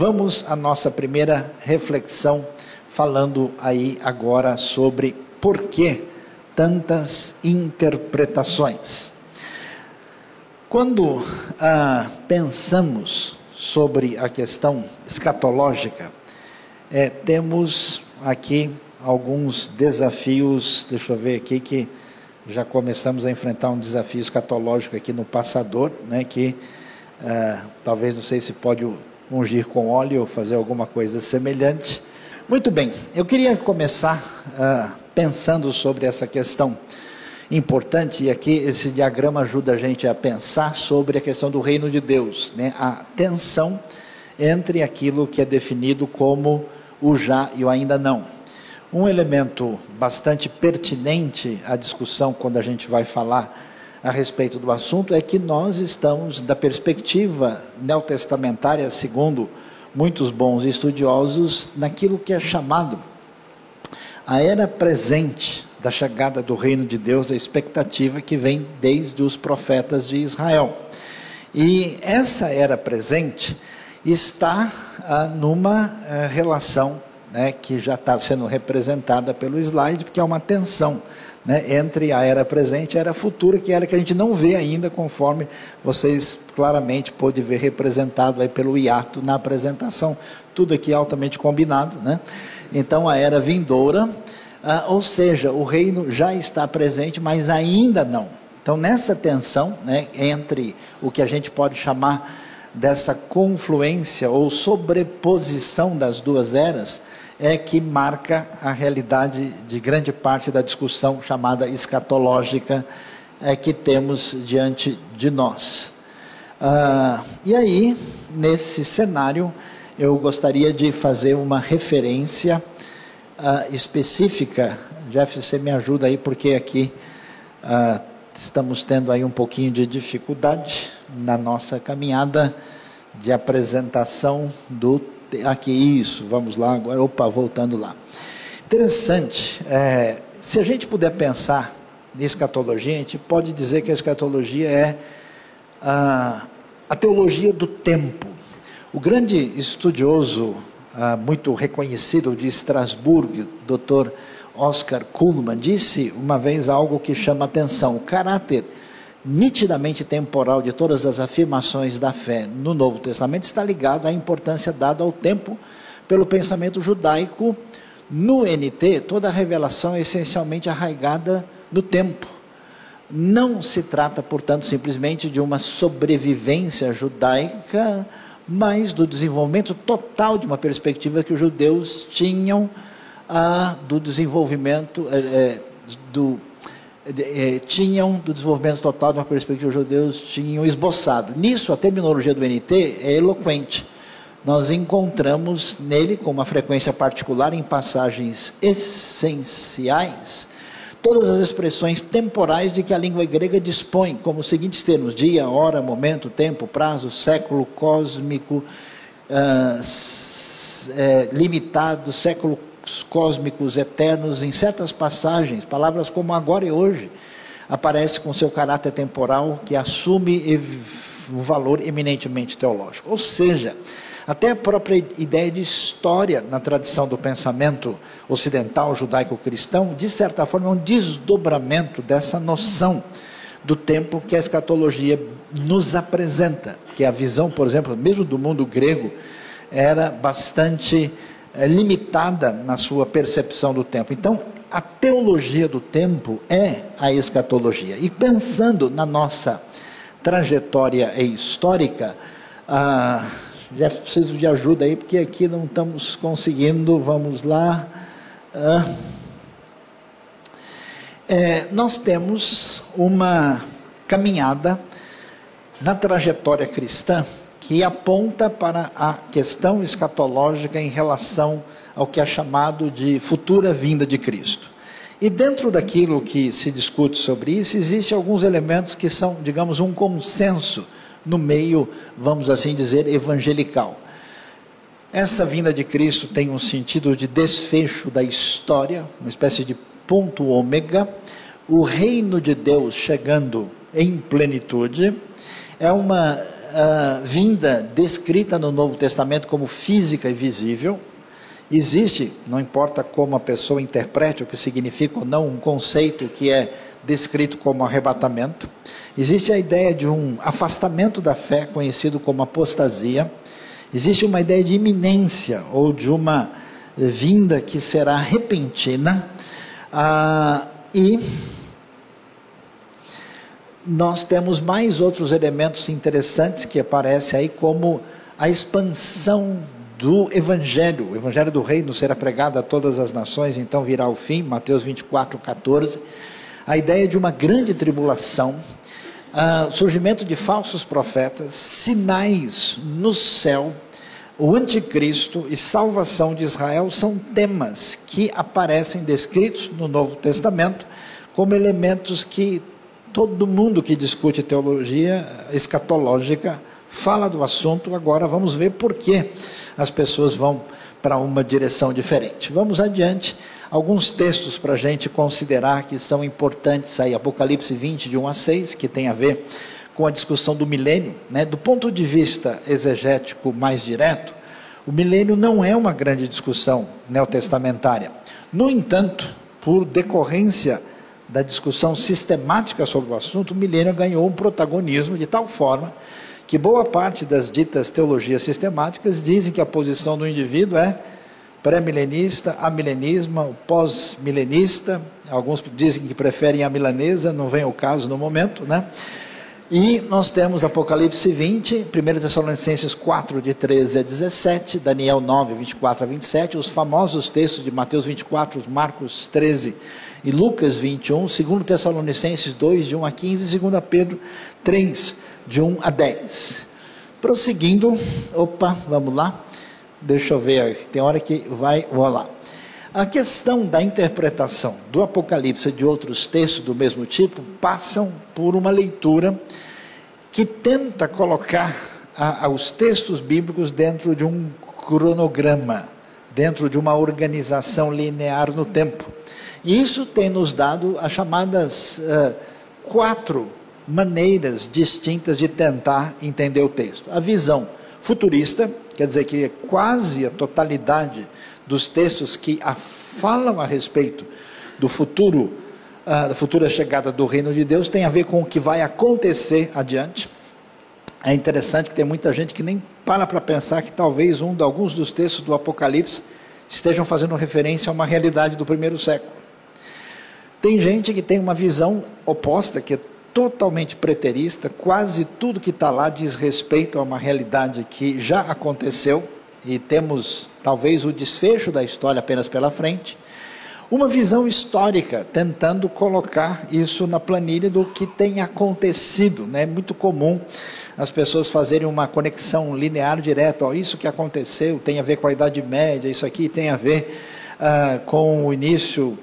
vamos à nossa primeira reflexão, falando aí agora sobre por que tantas interpretações. Quando ah, pensamos sobre a questão escatológica, é, temos aqui alguns desafios, deixa eu ver aqui que já começamos a enfrentar um desafio escatológico aqui no passador, né, que uh, talvez não sei se pode ungir com óleo ou fazer alguma coisa semelhante. Muito bem, eu queria começar uh, pensando sobre essa questão importante, e aqui esse diagrama ajuda a gente a pensar sobre a questão do reino de Deus, né, a tensão entre aquilo que é definido como o já e o ainda não. Um elemento bastante pertinente à discussão quando a gente vai falar a respeito do assunto é que nós estamos, da perspectiva neotestamentária, segundo muitos bons estudiosos, naquilo que é chamado a era presente da chegada do reino de Deus, a expectativa que vem desde os profetas de Israel. E essa era presente está ah, numa ah, relação né, que já está sendo representada pelo slide, porque é uma tensão né, entre a era presente e a era futura, que era que a gente não vê ainda, conforme vocês claramente pôde ver representado aí pelo hiato na apresentação. Tudo aqui altamente combinado. Né? Então, a era vindoura, ah, ou seja, o reino já está presente, mas ainda não. Então, nessa tensão né, entre o que a gente pode chamar dessa confluência ou sobreposição das duas eras, é que marca a realidade de grande parte da discussão chamada escatológica é, que temos diante de nós. Ah, e aí, nesse cenário, eu gostaria de fazer uma referência ah, específica. Jeff, você me ajuda aí, porque aqui ah, estamos tendo aí um pouquinho de dificuldade na nossa caminhada de apresentação do Aqui, isso, vamos lá agora. Opa, voltando lá. Interessante, é, se a gente puder pensar em escatologia, a gente pode dizer que a escatologia é a, a teologia do tempo. O grande estudioso, ah, muito reconhecido de Estrasburgo, Dr. Oscar Kuhlmann, disse uma vez algo que chama atenção: o caráter nitidamente temporal de todas as afirmações da fé no Novo Testamento está ligado à importância dada ao tempo pelo pensamento judaico. No NT, toda a revelação é essencialmente arraigada no tempo. Não se trata, portanto, simplesmente de uma sobrevivência judaica, mas do desenvolvimento total de uma perspectiva que os judeus tinham ah, do desenvolvimento é, é, do é, tinham, do desenvolvimento total de uma perspectiva judeus, tinham esboçado. Nisso, a terminologia do NT é eloquente. Nós encontramos nele, com uma frequência particular, em passagens essenciais, todas as expressões temporais de que a língua grega dispõe, como os seguintes termos: dia, hora, momento, tempo, prazo, século cósmico, uh, é, limitado, século cósmicos eternos em certas passagens, palavras como agora e hoje, aparece com seu caráter temporal que assume um valor eminentemente teológico. Ou seja, até a própria ideia de história na tradição do pensamento ocidental judaico-cristão, de certa forma, é um desdobramento dessa noção do tempo que a escatologia nos apresenta, que a visão, por exemplo, mesmo do mundo grego, era bastante é, limitada na sua percepção do tempo. Então, a teologia do tempo é a escatologia. E pensando na nossa trajetória histórica, ah, já preciso de ajuda aí, porque aqui não estamos conseguindo, vamos lá. Ah, é, nós temos uma caminhada na trajetória cristã que aponta para a questão escatológica em relação ao que é chamado de futura vinda de Cristo. E dentro daquilo que se discute sobre isso, existem alguns elementos que são, digamos, um consenso no meio, vamos assim dizer, evangelical. Essa vinda de Cristo tem um sentido de desfecho da história, uma espécie de ponto ômega, o reino de Deus chegando em plenitude, é uma uh, vinda descrita no Novo Testamento como física e visível. Existe, não importa como a pessoa interprete o que significa ou não, um conceito que é descrito como arrebatamento. Existe a ideia de um afastamento da fé, conhecido como apostasia. Existe uma ideia de iminência ou de uma vinda que será repentina. Ah, e nós temos mais outros elementos interessantes que aparecem aí, como a expansão do Evangelho. O Evangelho do Reino será pregado a todas as nações, então virá o fim, Mateus 24, 14. A ideia de uma grande tribulação, uh, surgimento de falsos profetas, sinais no céu, o anticristo e salvação de Israel são temas que aparecem descritos no Novo Testamento como elementos que todo mundo que discute teologia escatológica fala do assunto. Agora vamos ver por que as pessoas vão para uma direção diferente. Vamos adiante. Alguns textos para a gente considerar que são importantes aí. Apocalipse 20, de 1 a 6, que tem a ver com a discussão do milênio. Né? Do ponto de vista exegético mais direto, o milênio não é uma grande discussão neotestamentária. No entanto, por decorrência da discussão sistemática sobre o assunto, o milênio ganhou um protagonismo de tal forma que boa parte das ditas teologias sistemáticas dizem que a posição do indivíduo é pré-milenista, amilenismo, pós-milenista, alguns dizem que preferem a milanesa, não vem o caso no momento, né? E nós temos Apocalipse 20, 1 Tessalonicenses 4, de 13 a 17, Daniel 9, 24 a 27, os famosos textos de Mateus 24, Marcos 13 e Lucas 21, 2 Tessalonicenses 2, de 1 a 15, 2 Pedro 3, de 1 a 10. Prosseguindo, opa, vamos lá, deixa eu ver, tem hora que vai rolar. A questão da interpretação do Apocalipse e de outros textos do mesmo tipo passam por uma leitura que tenta colocar a, a, os textos bíblicos dentro de um cronograma, dentro de uma organização linear no tempo. Isso tem nos dado as chamadas uh, quatro maneiras distintas de tentar entender o texto. A visão futurista, quer dizer que é quase a totalidade dos textos que a falam a respeito do futuro, uh, da futura chegada do reino de Deus, tem a ver com o que vai acontecer adiante. É interessante que tem muita gente que nem para para pensar que talvez um, alguns dos textos do Apocalipse estejam fazendo referência a uma realidade do primeiro século. Tem gente que tem uma visão oposta, que é totalmente preterista, quase tudo que está lá diz respeito a uma realidade que já aconteceu e temos talvez o desfecho da história apenas pela frente. Uma visão histórica, tentando colocar isso na planilha do que tem acontecido. Né? É muito comum as pessoas fazerem uma conexão linear direta. Ó, isso que aconteceu tem a ver com a Idade Média, isso aqui tem a ver uh, com o início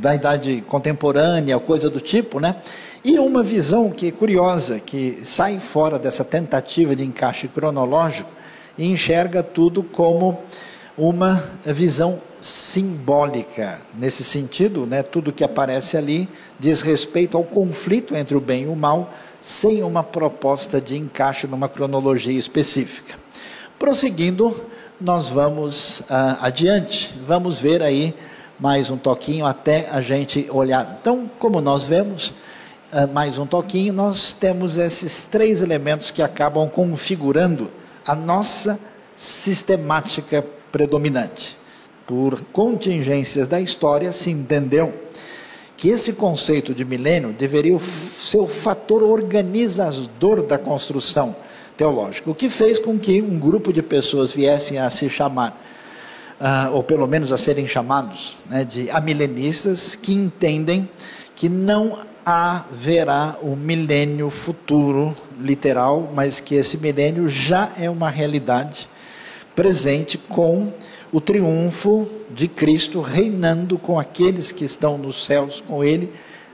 da idade contemporânea, coisa do tipo, né? E uma visão que é curiosa, que sai fora dessa tentativa de encaixe cronológico e enxerga tudo como uma visão simbólica. Nesse sentido, né, tudo que aparece ali diz respeito ao conflito entre o bem e o mal, sem uma proposta de encaixe numa cronologia específica. Prosseguindo, nós vamos uh, adiante, vamos ver aí mais um toquinho até a gente olhar. Então, como nós vemos, uh, mais um toquinho, nós temos esses três elementos que acabam configurando a nossa sistemática predominante. Por contingências da história, se entendeu que esse conceito de milênio deveria ser o fator organizador da construção teológica, o que fez com que um grupo de pessoas viessem a se chamar uh, ou pelo menos a serem chamados né, de amilenistas, que entendem que não haverá o um milênio futuro literal, mas que esse milênio já é uma realidade presente com o triunfo de Cristo reinando com aqueles que estão nos céus com ele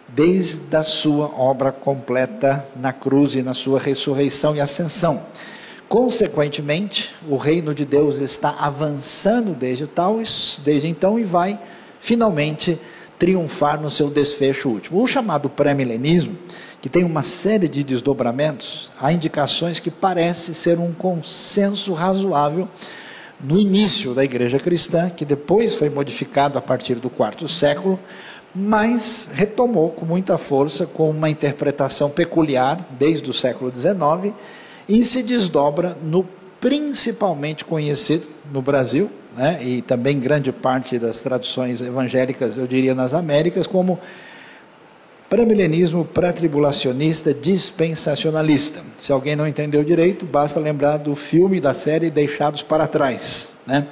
desde a sua obra completa na cruz e na sua ressurreição e ascensão. Consequentemente, o reino de Deus está avançando desde, tal, desde então e vai finalmente triunfar no seu desfecho último. O chamado pré-milenismo, que tem uma série de desdobramentos, há indicações que parece ser um consenso razoável no início da igreja cristã, que depois foi modificado a partir do quarto século, mas retomou com muita força, com uma interpretação peculiar desde o século XIX, e se desdobra no principalmente conhecido no Brasil, né, e também grande parte das traduções evangélicas, eu diria nas Américas, como Pré-milenismo, pré-tribulacionista, dispensacionalista. Se alguém não entendeu direito, basta lembrar do filme da série Deixados para Trás. Né?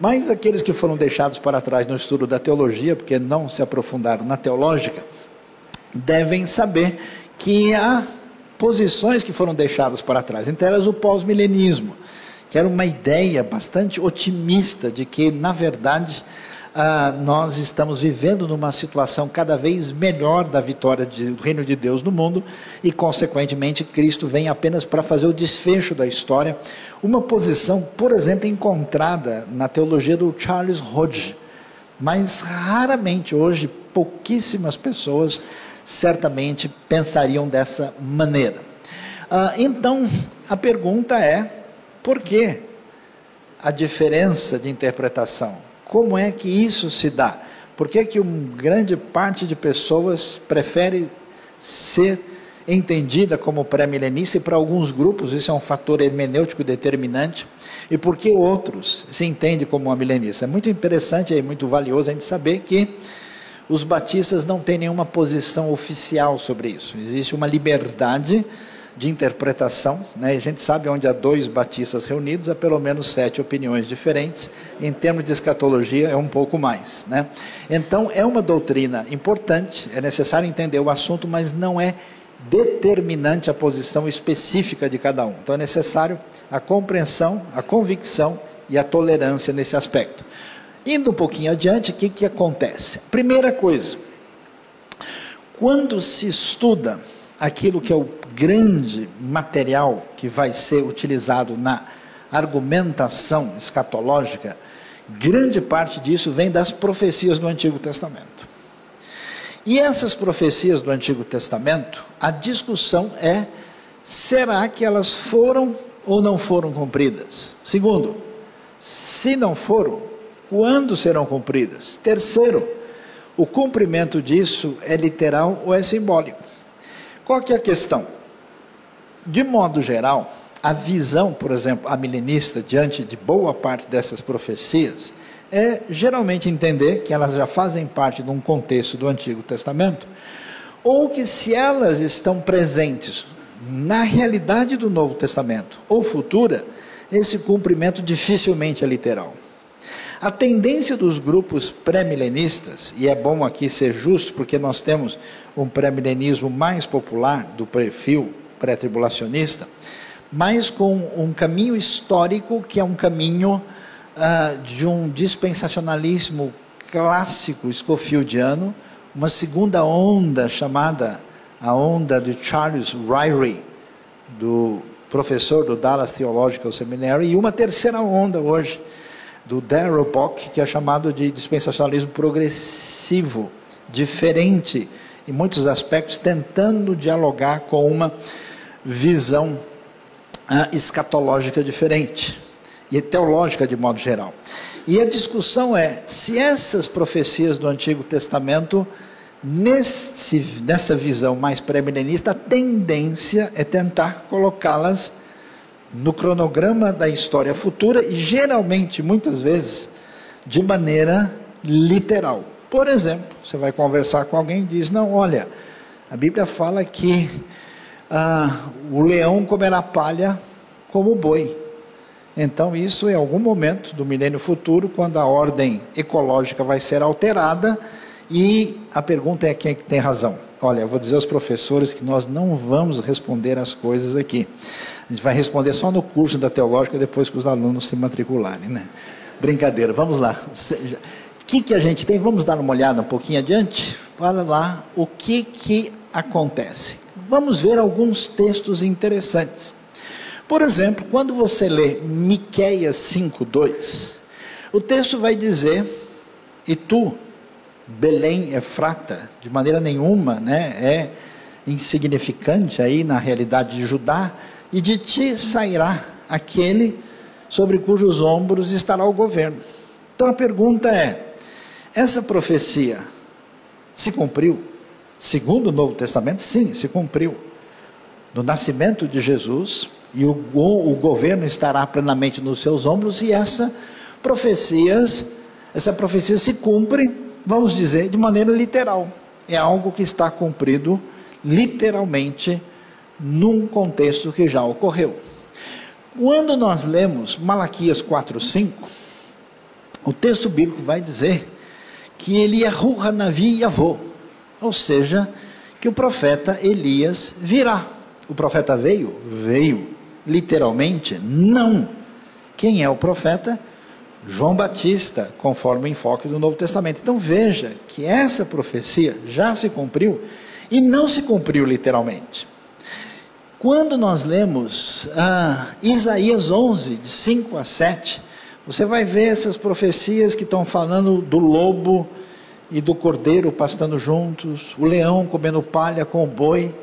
Mas aqueles que foram deixados para trás no estudo da teologia, porque não se aprofundaram na teológica, devem saber que há posições que foram deixadas para trás, entre elas o pós-milenismo, que era uma ideia bastante otimista de que, na verdade, ah, nós estamos vivendo numa situação cada vez melhor da vitória de, do reino de Deus no mundo e, consequentemente, Cristo vem apenas para fazer o desfecho da história. Uma posição, por exemplo, encontrada na teologia do Charles Hodge, mas raramente hoje, pouquíssimas pessoas certamente pensariam dessa maneira. Ah, então, a pergunta é: por que a diferença de interpretação? Como é que isso se dá? Por que, que uma grande parte de pessoas prefere ser entendida como pré-milenista e para alguns grupos isso é um fator hermenêutico determinante e por que outros se entendem como uma milenista? É muito interessante e muito valioso a gente saber que os batistas não têm nenhuma posição oficial sobre isso. Existe uma liberdade de interpretação. Né? A gente sabe onde há dois batistas reunidos, há pelo menos sete opiniões diferentes. Em termos de escatologia, é um pouco mais. Né? Então, é uma doutrina importante, é necessário entender o assunto, mas não é determinante a posição específica de cada um. Então, é necessário a compreensão, a convicção e a tolerância nesse aspecto. Indo um pouquinho adiante, o que, que acontece? Primeira coisa, quando se estuda aquilo que é o grande material que vai ser utilizado na argumentação escatológica, grande parte disso vem das profecias do Antigo Testamento. E essas profecias do Antigo Testamento, a discussão é: será que elas foram ou não foram cumpridas? Segundo, se não foram, quando serão cumpridas? Terceiro, o cumprimento disso é literal ou é simbólico? Qual que é a questão? De modo geral, a visão, por exemplo, a milenista diante de boa parte dessas profecias é geralmente entender que elas já fazem parte de um contexto do Antigo Testamento, ou que se elas estão presentes na realidade do Novo Testamento ou futura, esse cumprimento dificilmente é literal. A tendência dos grupos pré-milenistas, e é bom aqui ser justo, porque nós temos um pré-milenismo mais popular, do perfil pré-tribulacionista, mas com um caminho histórico que é um caminho uh, de um dispensacionalismo clássico escofieldiano, uma segunda onda chamada a onda de Charles Ryrie, do professor do Dallas Theological Seminary, e uma terceira onda hoje, do Darrell Bock, que é chamado de dispensacionalismo progressivo, diferente em muitos aspectos, tentando dialogar com uma visão ah, escatológica diferente e teológica de modo geral. E a discussão é se essas profecias do Antigo Testamento, nesse, nessa visão mais pré-milenista, a tendência é tentar colocá-las no cronograma da história futura e geralmente, muitas vezes, de maneira literal. Por exemplo, você vai conversar com alguém e diz: Não, olha, a Bíblia fala que ah, o leão comerá palha como boi. Então, isso em algum momento do milênio futuro, quando a ordem ecológica vai ser alterada, e a pergunta é quem é que tem razão. Olha, eu vou dizer aos professores que nós não vamos responder as coisas aqui. A gente vai responder só no curso da teológica depois que os alunos se matricularem, né? Brincadeira, vamos lá. O que, que a gente tem? Vamos dar uma olhada um pouquinho adiante? Olha lá o que, que acontece. Vamos ver alguns textos interessantes. Por exemplo, quando você lê Miqueias 5:2, o texto vai dizer: "E tu, Belém Efrata, de maneira nenhuma, né, é insignificante aí na realidade de Judá, e de ti sairá aquele sobre cujos ombros estará o governo. Então a pergunta é: essa profecia se cumpriu? Segundo o Novo Testamento, sim, se cumpriu. No nascimento de Jesus, e o, o governo estará plenamente nos seus ombros, e essa profecias, essa profecia se cumpre, vamos dizer, de maneira literal. É algo que está cumprido literalmente num contexto que já ocorreu. Quando nós lemos Malaquias 4:5, o texto bíblico vai dizer que é Ruha Navi Yavô, ou seja, que o profeta Elias virá. O profeta veio? Veio. Literalmente? Não. Quem é o profeta? João Batista, conforme o enfoque do Novo Testamento. Então veja que essa profecia já se cumpriu e não se cumpriu literalmente. Quando nós lemos ah, Isaías 11, de 5 a 7, você vai ver essas profecias que estão falando do lobo e do cordeiro pastando juntos, o leão comendo palha com o boi.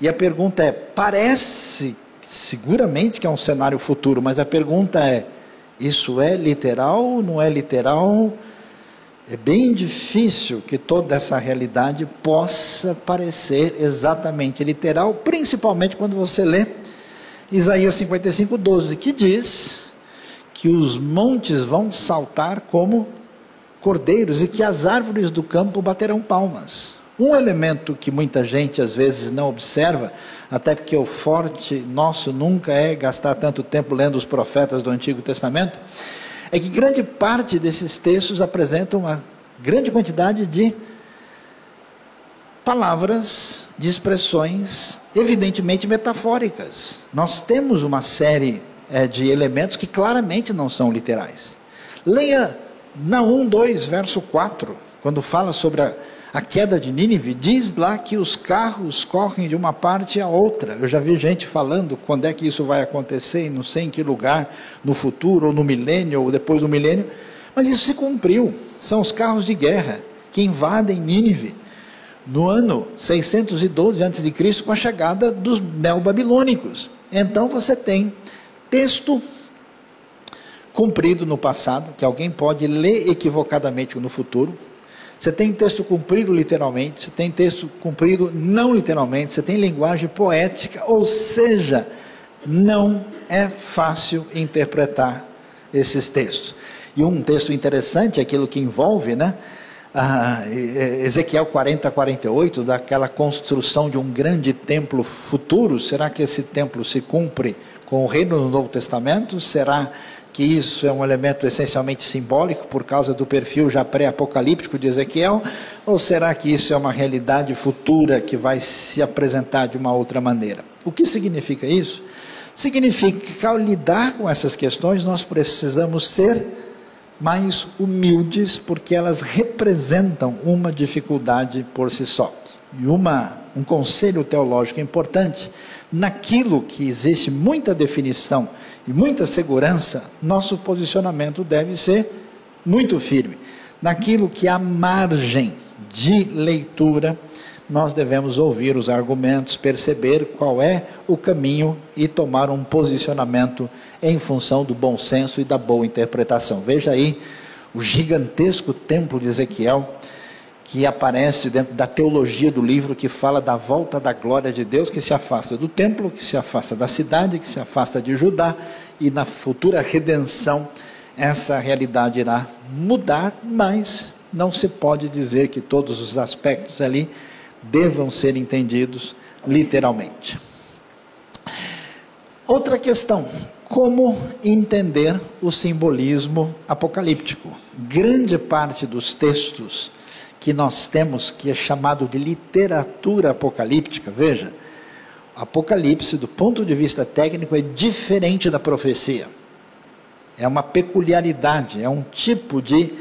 E a pergunta é: parece seguramente que é um cenário futuro, mas a pergunta é: isso é literal? Não é literal? É bem difícil que toda essa realidade possa parecer exatamente literal, principalmente quando você lê Isaías 55, 12, que diz que os montes vão saltar como cordeiros e que as árvores do campo baterão palmas. Um elemento que muita gente às vezes não observa, até porque o forte nosso nunca é gastar tanto tempo lendo os profetas do Antigo Testamento, é que grande parte desses textos apresentam uma grande quantidade de palavras, de expressões, evidentemente metafóricas. Nós temos uma série é, de elementos que claramente não são literais. Leia Naum 2, verso 4, quando fala sobre a, a queda de Nínive, diz lá que os carros correm de uma parte à outra. Eu já vi gente falando quando é que isso vai acontecer, não sei em que lugar, no futuro, ou no milênio, ou depois do milênio, mas isso se cumpriu. São os carros de guerra que invadem Nínive no ano 612 a.C., com a chegada dos neobabilônicos. Então você tem texto cumprido no passado, que alguém pode ler equivocadamente no futuro. Você tem texto cumprido literalmente, você tem texto cumprido não literalmente, você tem linguagem poética, ou seja, não é fácil interpretar esses textos. E um texto interessante, aquilo que envolve, né? Ah, Ezequiel 40, 48, daquela construção de um grande templo futuro. Será que esse templo se cumpre com o reino do Novo Testamento? Será que isso é um elemento essencialmente simbólico por causa do perfil já pré-apocalíptico de Ezequiel? Ou será que isso é uma realidade futura que vai se apresentar de uma outra maneira? O que significa isso? Significa que ao lidar com essas questões nós precisamos ser mais humildes porque elas representam uma dificuldade por si só. E uma, um conselho teológico importante, naquilo que existe muita definição e muita segurança, nosso posicionamento deve ser muito firme. Naquilo que há margem de leitura, nós devemos ouvir os argumentos, perceber qual é o caminho e tomar um posicionamento em função do bom senso e da boa interpretação. Veja aí o gigantesco templo de Ezequiel que aparece dentro da teologia do livro que fala da volta da glória de Deus, que se afasta do templo, que se afasta da cidade, que se afasta de Judá, e na futura redenção essa realidade irá mudar, mas não se pode dizer que todos os aspectos ali devam ser entendidos literalmente. Outra questão: como entender o simbolismo apocalíptico? Grande parte dos textos que nós temos, que é chamado de literatura apocalíptica, veja, Apocalipse, do ponto de vista técnico, é diferente da profecia. É uma peculiaridade, é um tipo de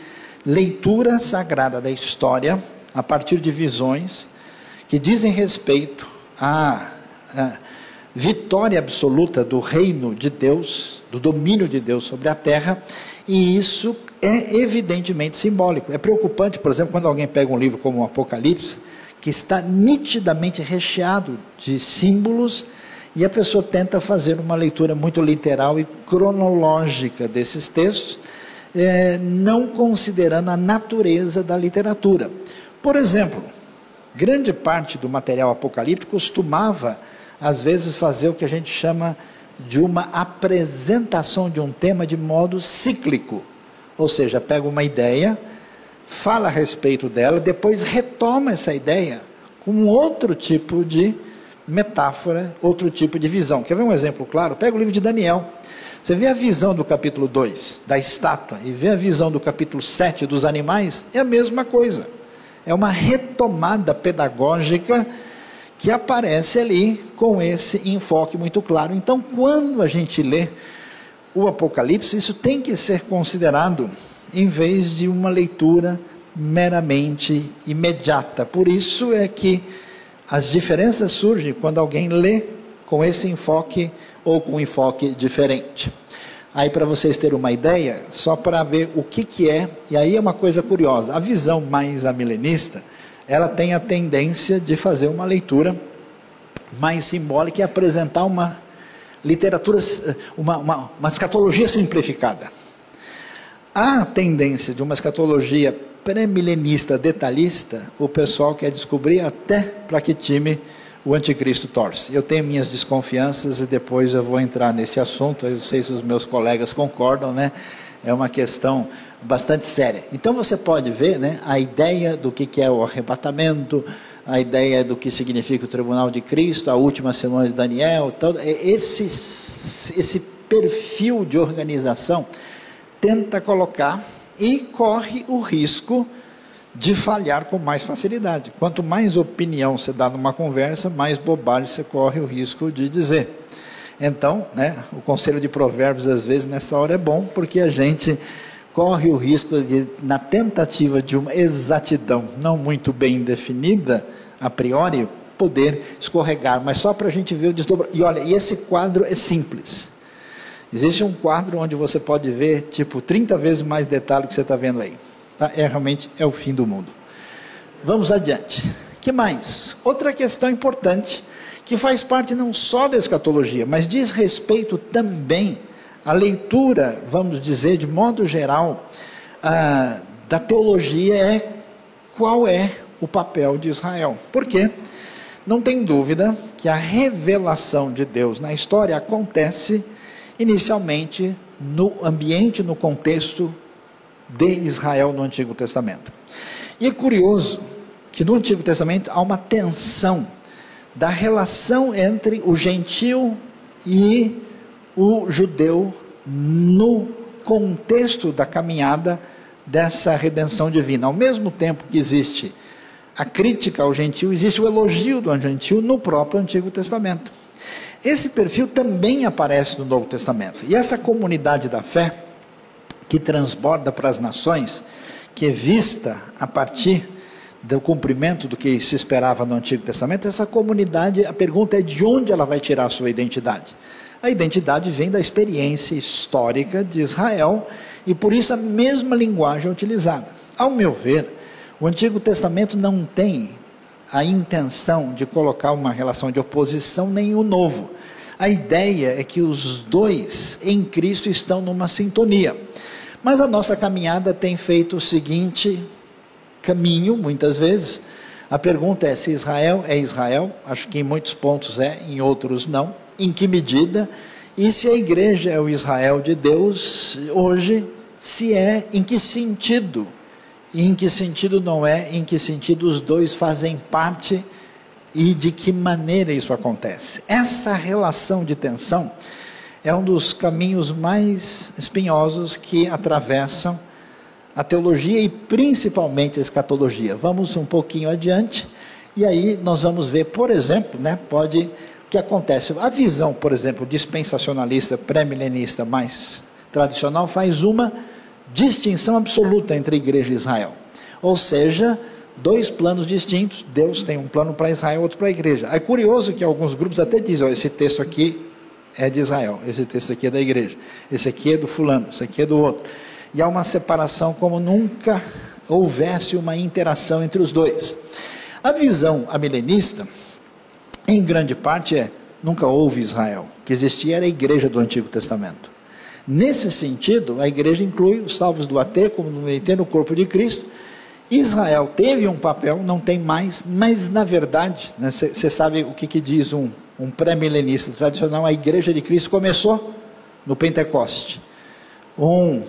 leitura sagrada da história a partir de visões que dizem respeito à, à vitória absoluta do reino de Deus, do domínio de Deus sobre a terra, e isso é evidentemente simbólico. É preocupante, por exemplo, quando alguém pega um livro como o Apocalipse, que está nitidamente recheado de símbolos e a pessoa tenta fazer uma leitura muito literal e cronológica desses textos, é, não considerando a natureza da literatura. Por exemplo, grande parte do material apocalíptico costumava, às vezes, fazer o que a gente chama de uma apresentação de um tema de modo cíclico. Ou seja, pega uma ideia, fala a respeito dela, depois retoma essa ideia com outro tipo de metáfora, outro tipo de visão. Quer ver um exemplo claro? Pega o livro de Daniel. Você vê a visão do capítulo 2, da estátua, e vê a visão do capítulo 7 dos animais, é a mesma coisa. É uma retomada pedagógica que aparece ali com esse enfoque muito claro. Então, quando a gente lê o Apocalipse, isso tem que ser considerado em vez de uma leitura meramente imediata. Por isso é que as diferenças surgem quando alguém lê com esse enfoque ou com um enfoque diferente. Aí, para vocês terem uma ideia, só para ver o que, que é, e aí é uma coisa curiosa: a visão mais amilenista, ela tem a tendência de fazer uma leitura mais simbólica e apresentar uma literatura, uma, uma, uma escatologia simplificada. A tendência de uma escatologia pré-milenista detalhista, o pessoal quer descobrir até para que time o anticristo torce. Eu tenho minhas desconfianças e depois eu vou entrar nesse assunto, eu sei se os meus colegas concordam, né? É uma questão bastante séria. Então você pode ver né, a ideia do que é o arrebatamento, a ideia do que significa o tribunal de Cristo, a última semana de Daniel, todo, é esse, esse perfil de organização tenta colocar e corre o risco de falhar com mais facilidade. Quanto mais opinião você dá numa conversa, mais bobagem você corre o risco de dizer. Então, né, o conselho de provérbios às vezes nessa hora é bom, porque a gente corre o risco de, na tentativa de uma exatidão não muito bem definida, a priori, poder escorregar, mas só para a gente ver o desdobramento. E olha, e esse quadro é simples. Existe um quadro onde você pode ver, tipo, 30 vezes mais detalhe que você está vendo aí. Tá? É, realmente é o fim do mundo. Vamos adiante. que mais? Outra questão importante, que faz parte não só da escatologia, mas diz respeito também à leitura, vamos dizer, de modo geral, ah, da teologia, é qual é o papel de Israel. Por quê? Não tem dúvida que a revelação de Deus na história acontece inicialmente no ambiente, no contexto de Israel no Antigo Testamento. E é curioso que no Antigo Testamento há uma tensão da relação entre o gentil e o judeu no contexto da caminhada dessa redenção divina. Ao mesmo tempo que existe a crítica ao gentil, existe o elogio do gentil no próprio Antigo Testamento. Esse perfil também aparece no Novo Testamento. E essa comunidade da fé, que transborda para as nações, que é vista a partir do cumprimento do que se esperava no Antigo Testamento, essa comunidade, a pergunta é de onde ela vai tirar a sua identidade? A identidade vem da experiência histórica de Israel e por isso a mesma linguagem é utilizada. Ao meu ver, o Antigo Testamento não tem a intenção de colocar uma relação de oposição nem o novo. A ideia é que os dois em Cristo estão numa sintonia. Mas a nossa caminhada tem feito o seguinte caminho, muitas vezes. A pergunta é se Israel é Israel, acho que em muitos pontos é, em outros não. Em que medida? E se a igreja é o Israel de Deus hoje, se é, em que sentido? E em que sentido não é? Em que sentido os dois fazem parte e de que maneira isso acontece? Essa relação de tensão é um dos caminhos mais espinhosos que atravessam a teologia e principalmente a escatologia. Vamos um pouquinho adiante e aí nós vamos ver, por exemplo, né, pode que acontece. A visão, por exemplo, dispensacionalista, pré-milenista mais tradicional faz uma distinção absoluta entre igreja e Israel. Ou seja, dois planos distintos. Deus tem um plano para Israel, outro para a igreja. É curioso que alguns grupos até dizem: esse texto aqui é de Israel, esse texto aqui é da igreja, esse aqui é do fulano, esse aqui é do outro. E há uma separação como nunca houvesse uma interação entre os dois. A visão amilenista, em grande parte, é nunca houve Israel. O que existia era a igreja do Antigo Testamento. Nesse sentido, a igreja inclui os salvos do AT, como entendo o corpo de Cristo. Israel teve um papel, não tem mais, mas na verdade, você né, sabe o que, que diz um, um pré-milenista tradicional? A igreja de Cristo começou no Pentecoste. Um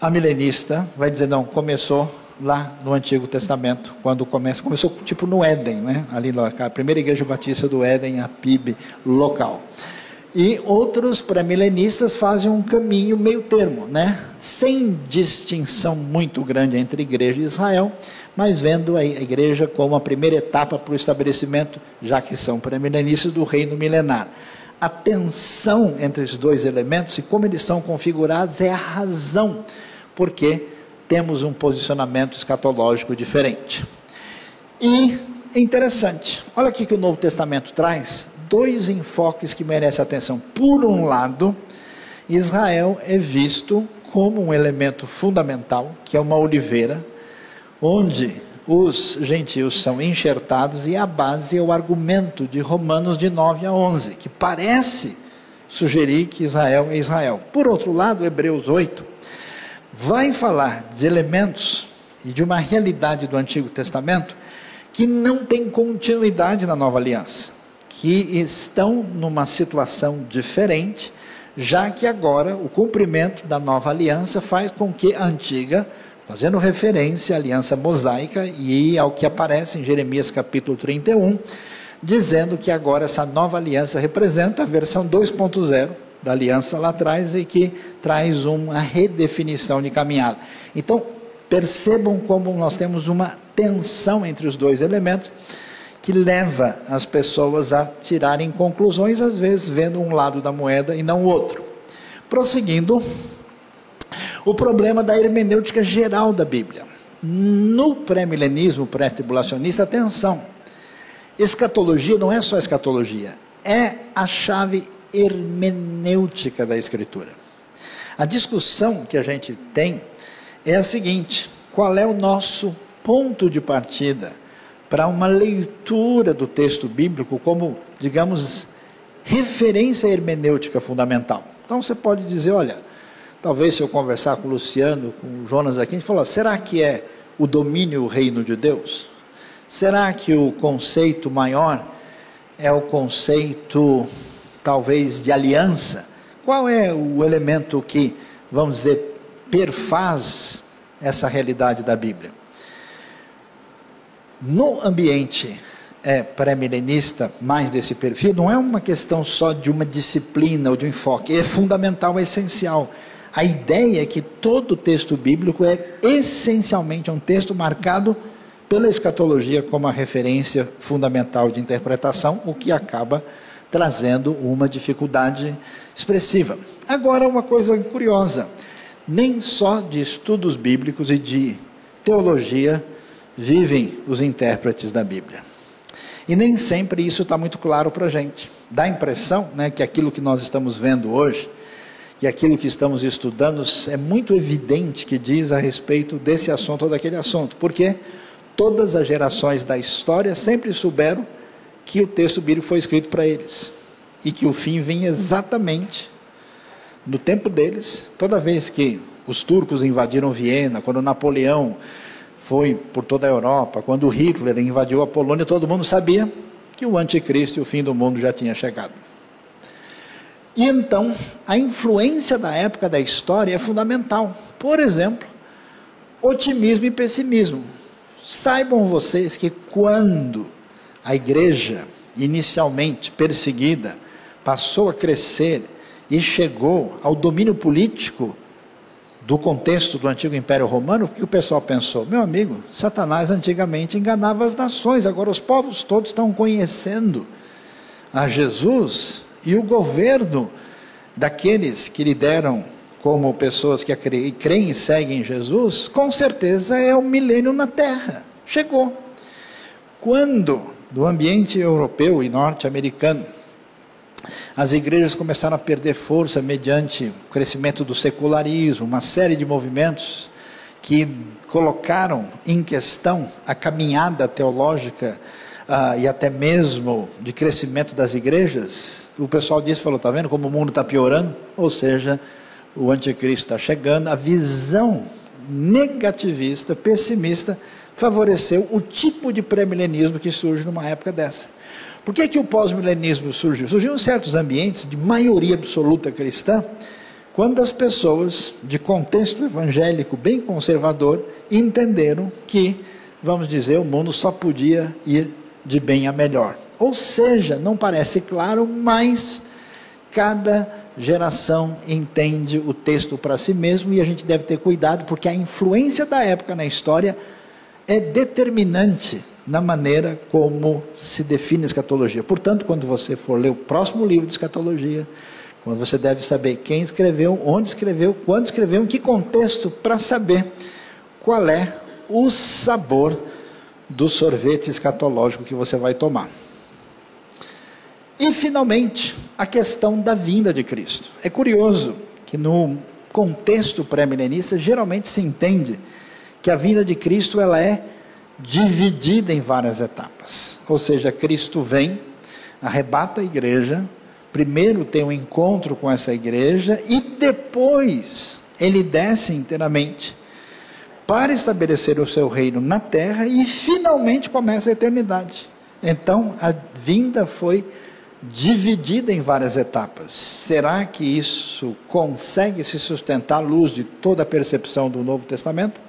amilenista vai dizer, não, começou lá no Antigo Testamento, quando começa, começou tipo no Éden, né? Ali a primeira igreja batista do Éden, a PIB local. E outros pré-milenistas fazem um caminho meio termo, né? Sem distinção muito grande entre igreja e Israel, mas vendo a igreja como a primeira etapa para o estabelecimento, já que são pré-milenistas, do reino milenar. A tensão entre esses dois elementos e como eles são configurados é a razão porque temos um posicionamento escatológico diferente. E é interessante, olha aqui que o Novo Testamento traz dois enfoques que merecem atenção. Por um lado, Israel é visto como um elemento fundamental, que é uma oliveira, onde os gentios são enxertados e a base é o argumento de Romanos de 9 a 11, que parece sugerir que Israel é Israel. Por outro lado, Hebreus 8 vai falar de elementos e de uma realidade do Antigo Testamento que não tem continuidade na nova aliança, que estão numa situação diferente, já que agora o cumprimento da nova aliança faz com que a antiga, fazendo referência à aliança mosaica e ao que aparece em Jeremias capítulo 31, dizendo que agora essa nova aliança representa a versão 2.0 da aliança lá atrás e que traz uma redefinição de caminhada. Então, percebam como nós temos uma tensão entre os dois elementos que leva as pessoas a tirarem conclusões, às vezes vendo um lado da moeda e não o outro. Prosseguindo, o problema da hermenêutica geral da Bíblia. No pré-milenismo, pré-tribulacionista, atenção, escatologia não é só escatologia, é a chave hermenêutica da Escritura. A discussão que a gente tem é a seguinte: qual é o nosso ponto de partida para uma leitura do texto bíblico como, digamos, referência hermenêutica fundamental? Então você pode dizer, olha, talvez se eu conversar com o Luciano, com o Jonas aqui, a gente falou, será que é o domínio o reino de Deus? Será que o conceito maior é o conceito talvez de aliança, qual é o elemento que, vamos dizer, perfaz essa realidade da Bíblia? No ambiente é, pré-milenista, mais desse perfil, não é uma questão só de uma disciplina ou de um enfoque, é fundamental, é essencial. A ideia é que todo texto bíblico é essencialmente um texto marcado pela escatologia como a referência fundamental de interpretação, o que acaba trazendo uma dificuldade expressiva. Agora, uma coisa curiosa: nem só de estudos bíblicos e de teologia vivem os intérpretes da Bíblia. E nem sempre isso está muito claro para a gente. Dá a impressão né, que aquilo que nós estamos vendo hoje, que aquilo que estamos estudando, é muito evidente que diz a respeito desse assunto ou daquele assunto. Porque todas as gerações da história sempre souberam que o texto bíblico foi escrito para eles e que o fim vinha exatamente no tempo deles. Toda vez que os turcos invadiram Viena, quando Napoleão foi por toda a Europa, quando Hitler invadiu a Polônia, todo mundo sabia que o anticristo e o fim do mundo já tinha chegado. E então, a influência da época da história é fundamental. Por exemplo, otimismo e pessimismo. Saibam vocês que quando a igreja, inicialmente perseguida, passou a crescer e chegou ao domínio político do contexto do antigo Império Romano, o que o pessoal pensou? Meu amigo, Satanás antigamente enganava as nações, agora os povos todos estão conhecendo a Jesus e o governo daqueles que lhe deram como pessoas que creem e seguem Jesus, com certeza é o milênio na Terra. Chegou. Quando do ambiente europeu e norte-americano. As igrejas começaram a perder força mediante o crescimento do secularismo, uma série de movimentos que colocaram em questão a caminhada teológica ah, e até mesmo de crescimento das igrejas, o pessoal disse, falou, está vendo como o mundo está piorando? Ou seja, o anticristo está chegando, a visão negativista, pessimista, favoreceu o tipo de pré-milenismo que surge numa época dessa. Por que, que o pós-milenismo surgiu? Surgiu em certos ambientes de maioria absoluta cristã, quando as pessoas de contexto evangélico bem conservador entenderam que, vamos dizer, o mundo só podia ir de bem a melhor. Ou seja, não parece claro, mas cada geração entende o texto para si mesmo e a gente deve ter cuidado porque a influência da época na história é determinante na maneira como se define a escatologia. Portanto, quando você for ler o próximo livro de escatologia, quando você deve saber quem escreveu, onde escreveu, quando escreveu, em que contexto, para saber qual é o sabor do sorvete escatológico que você vai tomar. E, finalmente, a questão da vinda de Cristo. É curioso que no contexto pré-milenista, geralmente se entende que a vinda de Cristo ela é dividida em várias etapas. Ou seja, Cristo vem, arrebata a igreja, primeiro tem um encontro com essa igreja e depois ele desce inteiramente para estabelecer o seu reino na terra e finalmente começa a eternidade. Então, a vinda foi dividida em várias etapas. Será que isso consegue se sustentar à luz de toda a percepção do Novo Testamento?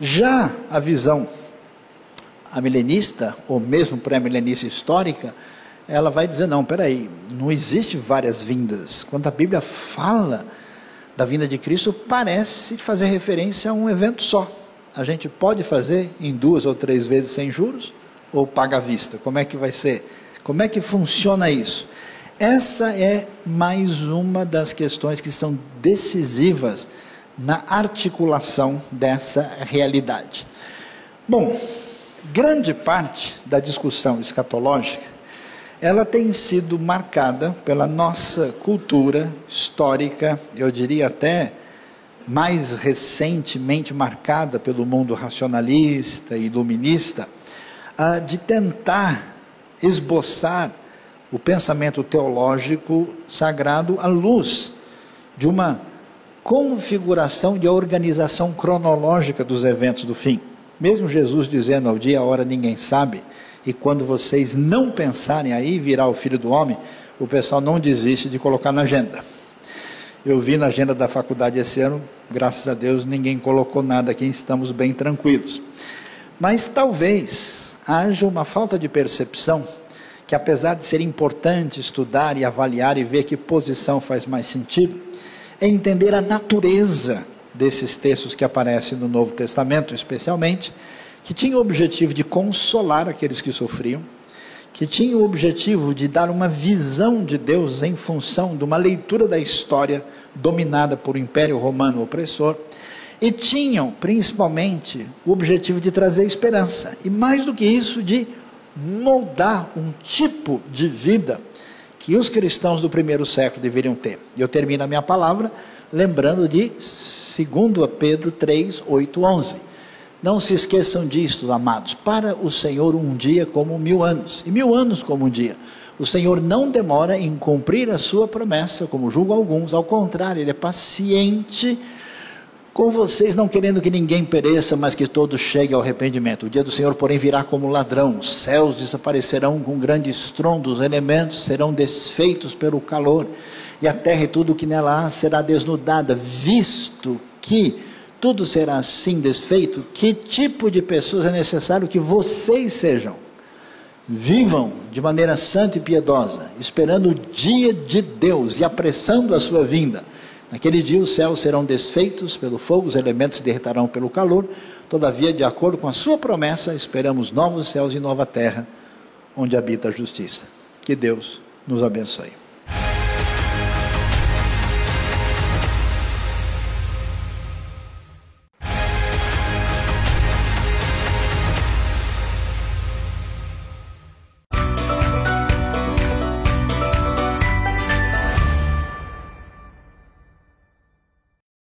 Já a visão a milenista, ou mesmo pré-milenista histórica, ela vai dizer: não, peraí, não existe várias vindas. Quando a Bíblia fala da vinda de Cristo, parece fazer referência a um evento só. A gente pode fazer em duas ou três vezes sem juros, ou paga à vista? Como é que vai ser? Como é que funciona isso? Essa é mais uma das questões que são decisivas na articulação dessa realidade. Bom, grande parte da discussão escatológica, ela tem sido marcada pela nossa cultura histórica, eu diria até mais recentemente marcada pelo mundo racionalista e iluminista, de tentar esboçar o pensamento teológico sagrado à luz de uma configuração de organização cronológica dos eventos do fim. Mesmo Jesus dizendo ao dia, a hora ninguém sabe, e quando vocês não pensarem aí, virá o filho do homem, o pessoal não desiste de colocar na agenda. Eu vi na agenda da faculdade esse ano, graças a Deus ninguém colocou nada aqui, estamos bem tranquilos. Mas talvez haja uma falta de percepção que apesar de ser importante estudar e avaliar e ver que posição faz mais sentido, é entender a natureza desses textos que aparecem no Novo Testamento, especialmente, que tinha o objetivo de consolar aqueles que sofriam, que tinha o objetivo de dar uma visão de Deus em função de uma leitura da história dominada por o Império Romano opressor, e tinham principalmente o objetivo de trazer esperança, e mais do que isso, de moldar um tipo de vida que os cristãos do primeiro século deveriam ter. Eu termino a minha palavra lembrando de 2 Pedro 3, 8, 11. Não se esqueçam disto, amados. Para o Senhor, um dia como mil anos, e mil anos como um dia. O Senhor não demora em cumprir a sua promessa, como julgam alguns, ao contrário, Ele é paciente com vocês, não querendo que ninguém pereça, mas que todos cheguem ao arrependimento. O dia do Senhor, porém, virá como ladrão, os céus desaparecerão com grande estrondo, os elementos serão desfeitos pelo calor, e a terra e tudo o que nela há será desnudada, visto que tudo será assim desfeito, que tipo de pessoas é necessário que vocês sejam? Vivam de maneira santa e piedosa, esperando o dia de Deus e apressando a sua vinda Naquele dia os céus serão desfeitos pelo fogo, os elementos se derretarão pelo calor. Todavia, de acordo com a sua promessa, esperamos novos céus e nova terra, onde habita a justiça. Que Deus nos abençoe.